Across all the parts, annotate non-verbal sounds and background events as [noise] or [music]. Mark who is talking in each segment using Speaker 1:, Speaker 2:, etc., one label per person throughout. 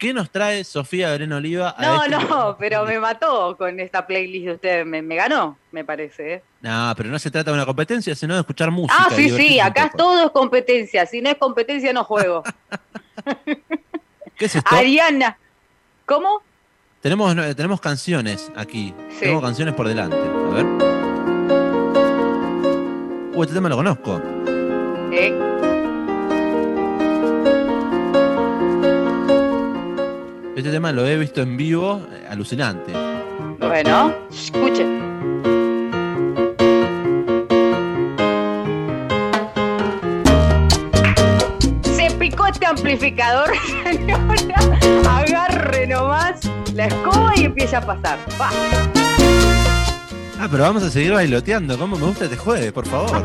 Speaker 1: ¿Qué nos trae Sofía Verena Oliva?
Speaker 2: A no, este no, [laughs] pero me mató con esta playlist de ustedes. Me, ganó, me parece. ¿eh?
Speaker 1: No, pero no se trata de una competencia, sino de escuchar música.
Speaker 2: Ah, sí, sí, acá todo es competencia. Si no es competencia, no juego. [laughs]
Speaker 1: ¿Qué es esto?
Speaker 2: Ariana. ¿Cómo?
Speaker 1: Tenemos, tenemos canciones aquí. Tenemos canciones por delante. A ver. Uh, este tema lo conozco.
Speaker 2: ¿Eh?
Speaker 1: Este tema lo he visto en vivo, eh, alucinante.
Speaker 2: Bueno, escuche. Se picó este amplificador, [laughs] señora. Agarre nomás la escoba y empieza a pasar. Va.
Speaker 1: Ah, pero vamos a seguir bailoteando. ¿Cómo me gusta este jueves, por favor?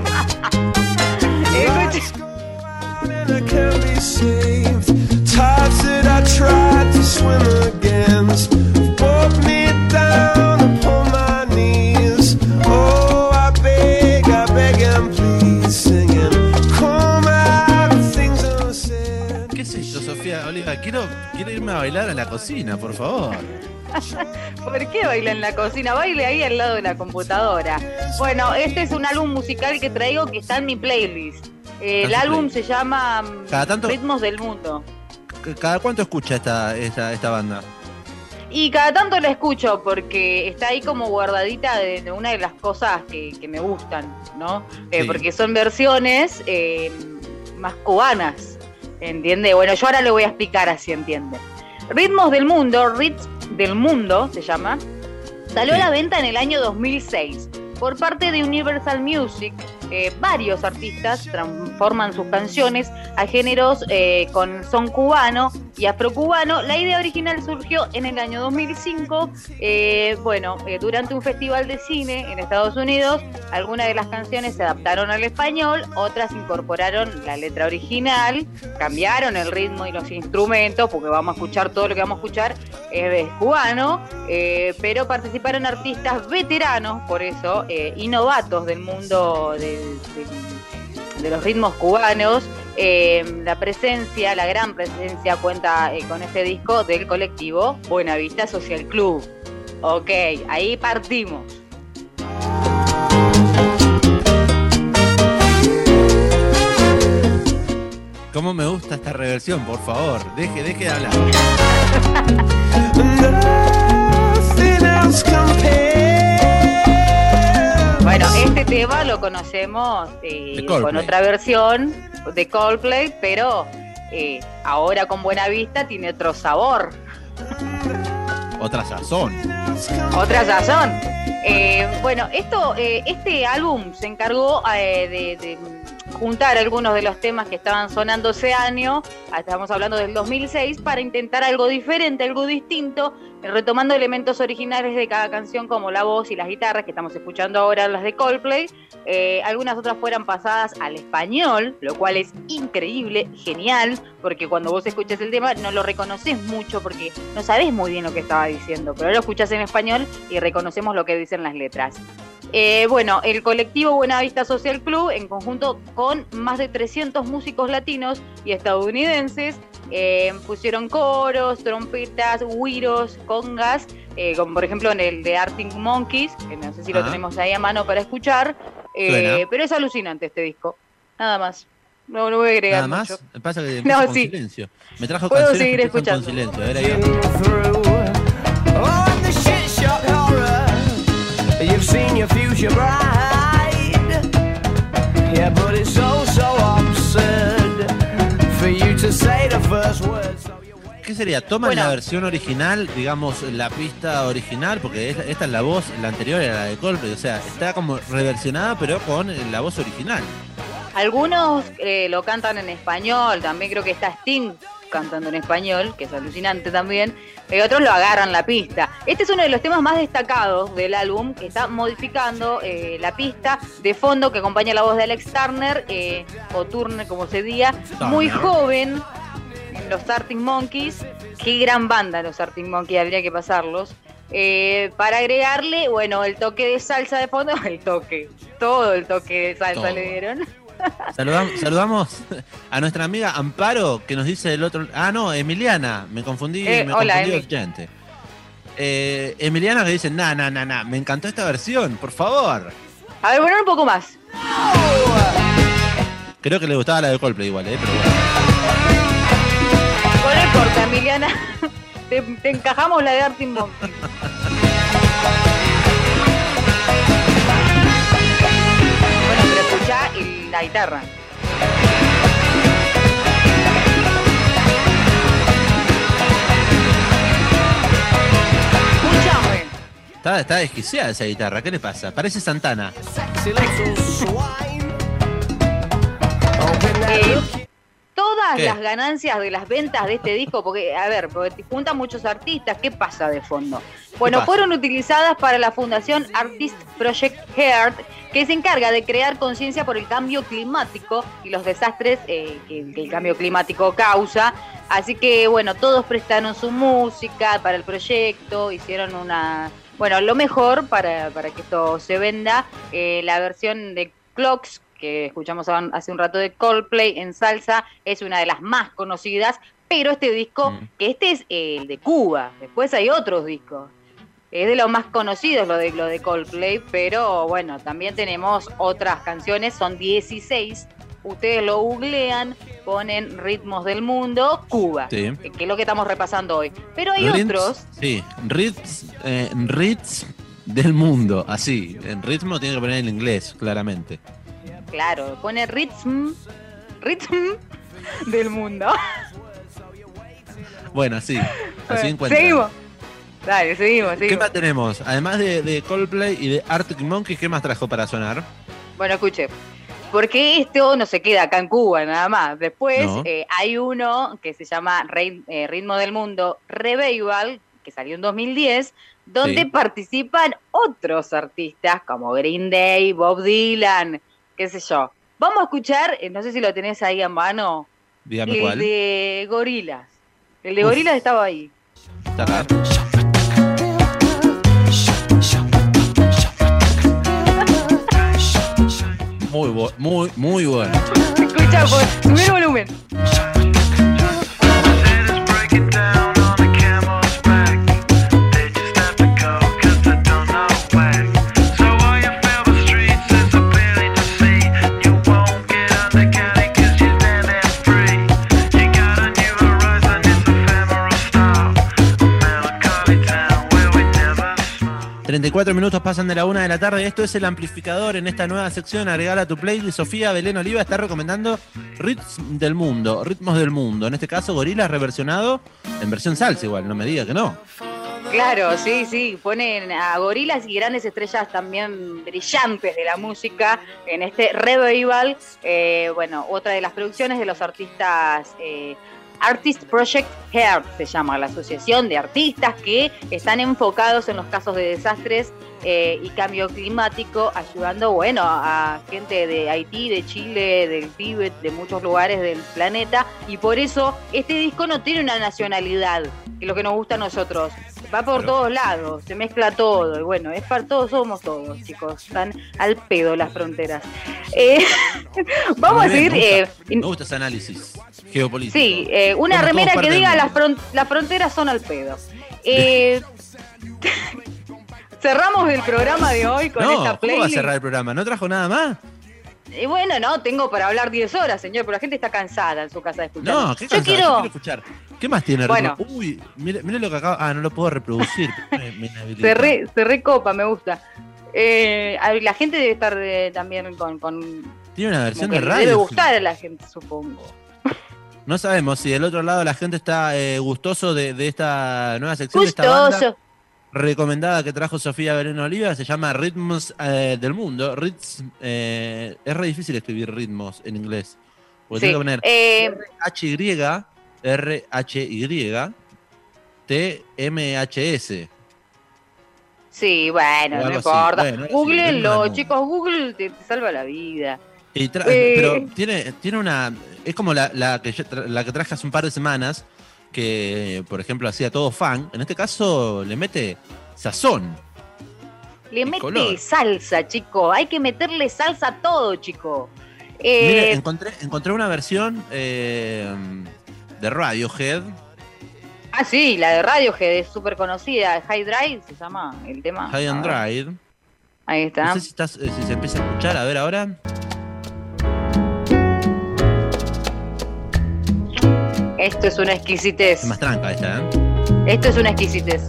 Speaker 1: [laughs] tides that I tried to swim against broke me down upon my knees. Oh, I beg, I beg and please, singing, come out the things I said. ¿Qué es esto, Sofía Oliva? Quiero, quiero irme a bailar a la cocina, por favor.
Speaker 2: ¿Por qué baila en la cocina? Baile ahí al lado de la computadora. Bueno, este es un álbum musical que traigo que está en mi playlist. el álbum se llama Ritmos del Mundo.
Speaker 1: ¿Cada cuánto escucha esta, esta, banda?
Speaker 2: Y cada tanto la escucho porque está ahí como guardadita de, una de las cosas que, me gustan, ¿no? Eh, porque son versiones eh, más cubanas, ¿entiende? Bueno, yo ahora le voy a explicar así, ¿entiende? Ritmos del Mundo, Ritz del Mundo se llama, salió a la venta en el año 2006 por parte de Universal Music eh, varios artistas transforman sus canciones a géneros eh, con son cubano y afrocubano. La idea original surgió en el año 2005, eh, bueno, durante un festival de cine en Estados Unidos. Algunas de las canciones se adaptaron al español, otras incorporaron la letra original, cambiaron el ritmo y los instrumentos, porque vamos a escuchar todo lo que vamos a escuchar es cubano, pero participaron artistas veteranos, por eso, y novatos del mundo de los ritmos cubanos. Eh, la presencia, la gran presencia cuenta eh, con este disco del colectivo Buenavista Social Club. Ok, ahí partimos.
Speaker 1: ¿Cómo me gusta esta reversión? Por favor, deje, deje de hablar.
Speaker 2: Bueno, este tema lo conocemos eh, con otra versión de Coldplay, pero eh, ahora con Buena Vista tiene otro sabor.
Speaker 1: Otra sazón.
Speaker 2: Otra sazón. Eh, bueno, esto, este álbum se encargó de, juntar algunos de los temas que estaban sonando ese año, estamos hablando del 2006, para intentar algo diferente, algo distinto, retomando elementos originales de cada canción como la voz y las guitarras que estamos escuchando ahora, las de Coldplay. Eh, algunas otras fueran pasadas al español, lo cual es increíble, genial, porque cuando vos escuchas el tema no lo reconoces mucho porque no sabés muy bien lo que estaba diciendo, pero lo escuchas en español y reconocemos lo que dicen las letras. Eh, bueno, el colectivo Buenavista Social Club, en conjunto con más de 300 músicos latinos y estadounidenses, eh, pusieron coros, trompetas, güiros, congas, eh, como por ejemplo en el de Arctic Monkeys, que no sé si lo tenemos ahí a mano para escuchar, pero es alucinante este disco, nada más. No, no voy a agregar
Speaker 1: Nada más,
Speaker 2: mucho.
Speaker 1: pasa que [laughs] no, con silencio. Me trajo
Speaker 2: Puedo seguir escuchando.
Speaker 1: con silencio. A ver, ahí future bride. Yeah, but it's so, so absurd for you to say the first words. ¿Qué sería? ¿Toman la versión original, digamos, la pista original? Porque esta, es la voz, la anterior era la de Coldplay, o sea, está como reversionada, pero con la voz original.
Speaker 2: Algunos eh, lo cantan en español, también creo que está Sting cantando en español, que es alucinante también, y otros lo agarran la pista. Este es uno de los temas más destacados del álbum, que está modificando eh, la pista de fondo que acompaña la voz de Alex Turner, eh, o Turner como se diga, muy joven, los Arctic Monkeys, qué gran banda los Arctic Monkeys, habría que pasarlos. Eh, para agregarle, bueno, el toque de salsa de fondo, [laughs] el toque, todo el toque de salsa le dieron.
Speaker 3: Saludam- saludamos a nuestra amiga Amparo, que nos dice el otro. Ah, no, Emiliana. Me confundí,
Speaker 2: Eh,
Speaker 3: me
Speaker 2: hola,
Speaker 3: confundí
Speaker 2: Emi.
Speaker 3: oyente. Eh, Emiliana que dice, nah, nah, nah, nah, me encantó esta versión, por favor.
Speaker 2: A ver, bueno, un poco más.
Speaker 3: Creo que le gustaba la de Coldplay igual, ¿eh? Pero bueno.
Speaker 2: No importa, Emiliana. Te, te encajamos la de Artin Monkey. [laughs] guitarra.
Speaker 3: Está, está desquiciada esa guitarra, ¿qué le pasa? Parece Santana.
Speaker 2: Eh, todas
Speaker 3: ¿Qué?
Speaker 2: las ganancias de las ventas de este disco, porque, a ver, porque te juntan muchos artistas, ¿qué pasa de fondo? Bueno, fueron utilizadas para la Fundación Artist Project Heart, que se encarga de crear conciencia por el cambio climático y los desastres eh, que, que el cambio climático causa. Así que, bueno, todos prestaron su música para el proyecto, hicieron una. Bueno, lo mejor para, para que esto se venda, eh, la versión de Clocks, que escuchamos hace un rato de Coldplay en salsa, es una de las más conocidas, pero este disco,
Speaker 3: Mm.
Speaker 2: que este es el de Cuba, después hay otros discos. Es de los más conocidos lo de, lo de Coldplay, pero bueno, también tenemos otras canciones, son 16. Ustedes lo googlean, ponen ritmos del mundo, Cuba,
Speaker 3: Sí.
Speaker 2: que es lo que estamos repasando hoy. Pero hay otros,
Speaker 3: Sí, ritms, eh, del mundo, así. En ritmo tiene que poner en inglés, claramente.
Speaker 2: claro, pone ritm, ritm del mundo.
Speaker 3: Bueno, así. Así encuentra.
Speaker 2: Seguimos. Dale, seguimos,
Speaker 3: ¿Qué más tenemos? Además de, de Coldplay y de Arctic Monkeys, ¿qué más trajo para sonar?
Speaker 2: Bueno, escuche. Porque esto no se queda acá en Cuba nada más. Después
Speaker 3: No.
Speaker 2: eh, hay uno que se llama Rey- eh, Ritmo del Mundo Revival, que salió en 2010, donde
Speaker 3: Sí.
Speaker 2: participan otros artistas como Green Day, Bob Dylan, qué sé yo. Vamos a escuchar, eh, no sé si lo tenés ahí a mano,
Speaker 3: Dígame
Speaker 2: el
Speaker 3: cuál.
Speaker 2: de Gorilas. El de
Speaker 3: Uf.
Speaker 2: Gorilas estaba ahí.
Speaker 3: Está. Muy, muy, muy bueno.
Speaker 2: Escucha, pues, subí el volumen.
Speaker 3: 24 minutos pasan de la una de la tarde. Esto es el amplificador en esta nueva sección. Agregala a tu playlist. Sofía Belén Oliva está recomendando Ritmos del Mundo. Ritmos del Mundo. En este caso, Gorilas reversionado en versión salsa, igual. No me diga que no.
Speaker 2: Claro, sí, sí. Ponen a gorilas y grandes estrellas también brillantes de la música en este revival. Eh, bueno, otra de las producciones de los artistas. Eh, Artist Project Heart se llama la asociación de artistas que están enfocados en los casos de desastres eh, y cambio climático, ayudando, bueno, a gente de Haití, de Chile, del Tíbet, de muchos lugares del planeta. Y por eso este disco no tiene una nacionalidad, que es lo que nos gusta a nosotros. Va por todos lados, se mezcla todo. Y bueno, es para todos, somos todos, chicos. Están al pedo las fronteras. Eh, [laughs] vamos a seguir.
Speaker 3: Me
Speaker 2: eh,
Speaker 3: me gusta ese análisis geopolítico.
Speaker 2: Sí, eh, una remera que diga las, fron- las fronteras son al pedo. Eh, [laughs] cerramos el programa de hoy con
Speaker 3: No,
Speaker 2: esta
Speaker 3: ¿cómo va a
Speaker 2: playlist.
Speaker 3: cerrar el programa? ¿No trajo nada más?
Speaker 2: Y bueno, no, tengo para hablar 10 horas, señor, pero la gente está cansada en su casa de escuchar.
Speaker 3: No, qué
Speaker 2: Yo quiero,
Speaker 3: yo quiero escuchar. ¿Qué más tiene
Speaker 2: Bueno.
Speaker 3: Uy, mire, mire lo que acaba. Ah, no lo puedo reproducir. [laughs]
Speaker 2: Se, re, se recopa, me gusta. Eh, la gente debe estar eh, también con, con
Speaker 3: Tiene una versión de radio.
Speaker 2: debe gustar a la gente, supongo.
Speaker 3: No sabemos si del otro lado la gente está eh, gustoso de, de esta nueva sección de esta banda
Speaker 2: Gustoso.
Speaker 3: Recomendada que trajo Sofía Belén Oliva. Se llama Ritmos eh, del Mundo. Ritz, eh, es re difícil escribir ritmos en inglés. Porque
Speaker 2: Sí.
Speaker 3: tengo que poner
Speaker 2: Eh,
Speaker 3: H-Y, R-H-Y, T-M-H-S.
Speaker 2: sí, bueno, no importa.
Speaker 3: Bueno,
Speaker 2: Googleenlo, chicos, Google te, te salva la vida.
Speaker 3: Y
Speaker 2: Eh.
Speaker 3: Pero tiene, tiene una. Es como la, la que yo la que traje hace un par de semanas, que por ejemplo hacía todo fan. En este caso le mete sazón.
Speaker 2: Le mete
Speaker 3: color.
Speaker 2: salsa, chico. Hay que meterle salsa a todo, chico. Eh,
Speaker 3: Mire, encontré, encontré una versión eh, de Radiohead.
Speaker 2: ah, sí, la de Radiohead es súper conocida. High Drive se llama el tema.
Speaker 3: High and Drive.
Speaker 2: Ahí está.
Speaker 3: No sé si, estás- eh, si se empieza a escuchar. A ver ahora.
Speaker 2: Esto es una exquisitez.
Speaker 3: Es más tranca esta, ¿eh?
Speaker 2: Esto es una exquisitez.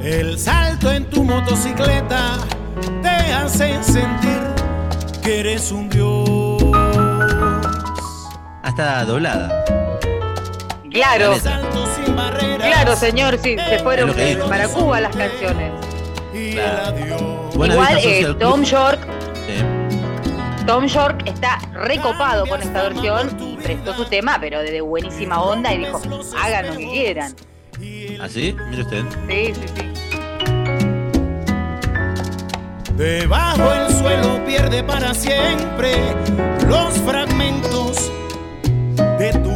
Speaker 4: El salto en tu motocicleta te hace sentir que eres un dios.
Speaker 3: Ah, está doblada.
Speaker 2: Claro, claro, señor, sí, se fueron para Cuba las canciones.
Speaker 3: Claro.
Speaker 2: Igual eh, Tom. York,
Speaker 3: Sí.
Speaker 2: Tom York está recopado con esta versión y prestó su tema, pero de buenísima onda y dijo, hagan lo que quieran.
Speaker 3: ¿Así? Mire usted.
Speaker 2: Sí, sí, sí.
Speaker 4: Debajo el suelo pierde para siempre los fragmentos de tu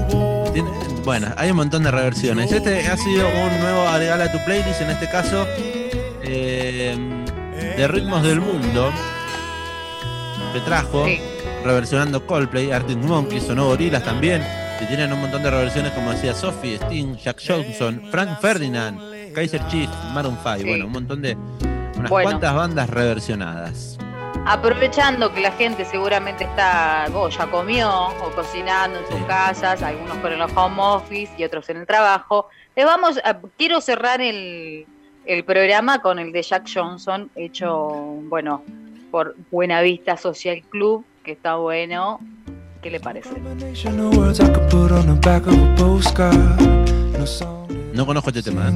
Speaker 3: bueno, hay un montón de reversiones. Este ha sido un nuevo agregar a tu playlist, en este caso eh, de ritmos del mundo que trajo
Speaker 2: Sí.
Speaker 3: reversionando Coldplay, Arctic Monkeys, sonó Gorillaz también, que tienen un montón de reversiones como decía Sophie, Sting, Jack Johnson, Frank Ferdinand, Kaiser Chiefs, Maroon 5,
Speaker 2: Sí.
Speaker 3: bueno, un montón de unas
Speaker 2: Bueno.
Speaker 3: cuantas bandas reversionadas.
Speaker 2: Aprovechando que la gente seguramente está, oh, ya comió o cocinando en sus
Speaker 3: Sí.
Speaker 2: casas, algunos con el home office y otros en el trabajo, les vamos a, quiero cerrar el, el programa con el de Jack Johnson, hecho, bueno, por Buenavista Social Club, que está bueno. ¿Qué le parece?
Speaker 1: No
Speaker 3: conozco este tema. ¿eh?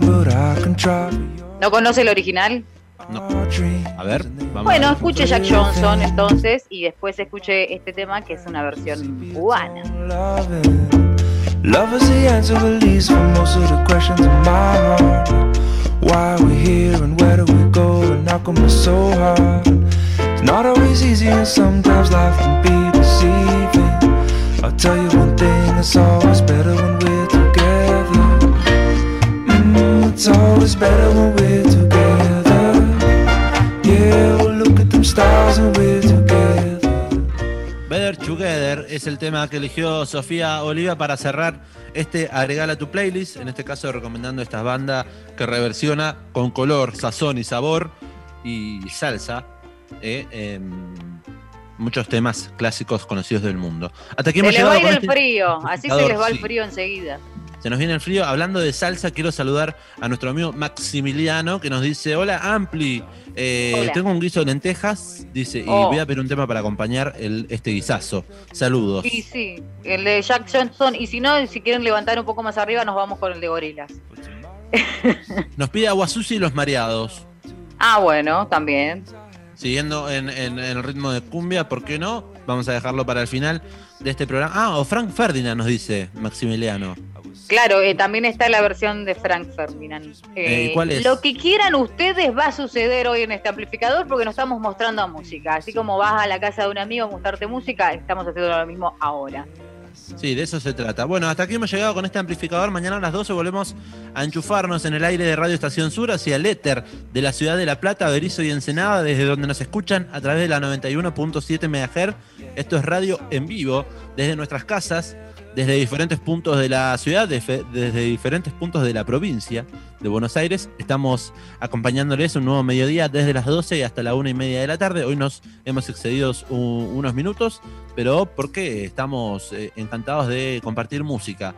Speaker 2: ¿No conoce el original?
Speaker 3: No. A ver, vamos.
Speaker 2: Bueno, escuche Jack Johnson entonces y después escuche este tema que es una versión cubana.
Speaker 1: Love is the answer, at least, for most of the questions in my heart. Why are we here and where do we go and how come it's so hard? It's not always easy and sometimes life can be deceiving. I'll tell you one thing, it's always better when we're together. Mm, it's always better when we're
Speaker 3: es el tema que eligió Sofía Oliva para cerrar este agregar a tu playlist. En este caso, recomendando estas bandas que reversiona con color, sazón y sabor y salsa eh, em, muchos temas clásicos conocidos del mundo. Hasta aquí
Speaker 2: Se
Speaker 3: hemos
Speaker 2: les va
Speaker 3: llegado
Speaker 2: a ir
Speaker 3: con
Speaker 2: el
Speaker 3: este
Speaker 2: frío, así se les va el frío enseguida.
Speaker 3: Se nos viene el frío. Hablando de salsa, quiero saludar a nuestro amigo Maximiliano que nos dice: Hola, Ampli. eh,
Speaker 2: Hola.
Speaker 3: tengo un guiso de lentejas, dice, y
Speaker 2: Oh.
Speaker 3: voy a pedir un tema para acompañar el, este guisazo. Saludos.
Speaker 2: Sí, sí, el de Jack Johnson. Y si no, si quieren levantar un poco más arriba, nos vamos con el de gorilas. [laughs]
Speaker 3: Nos pide Aguasusi y los mareados.
Speaker 2: Ah, bueno, también.
Speaker 3: Siguiendo en, en- en el ritmo de cumbia, ¿por qué no? Vamos a dejarlo para el final de este programa. Ah, o Frank Ferdinand nos dice Maximiliano.
Speaker 2: Claro, eh, también está la versión de Frank Ferdinand.
Speaker 3: Eh, ¿y cuál es?
Speaker 2: Lo que quieran ustedes va a suceder hoy en este amplificador porque nos estamos mostrando música. Así como vas a la casa de un amigo a mostrarte música, estamos haciendo lo mismo ahora.
Speaker 3: Sí, de eso se trata. Bueno, hasta aquí hemos llegado con este amplificador. Mañana a las 12 volvemos a enchufarnos en el aire de Radio Estación Sur hacia el éter de la ciudad de La Plata, Berizo y Ensenada, desde donde nos escuchan a través de la 91.7 MHz. Esto es radio en vivo desde nuestras casas, desde diferentes puntos de la ciudad, de- desde diferentes puntos de la provincia de Buenos Aires. Estamos acompañándoles un nuevo mediodía desde las 12 hasta la una y media de la tarde. Hoy nos hemos excedido unos minutos, pero porque estamos eh, encantados de compartir música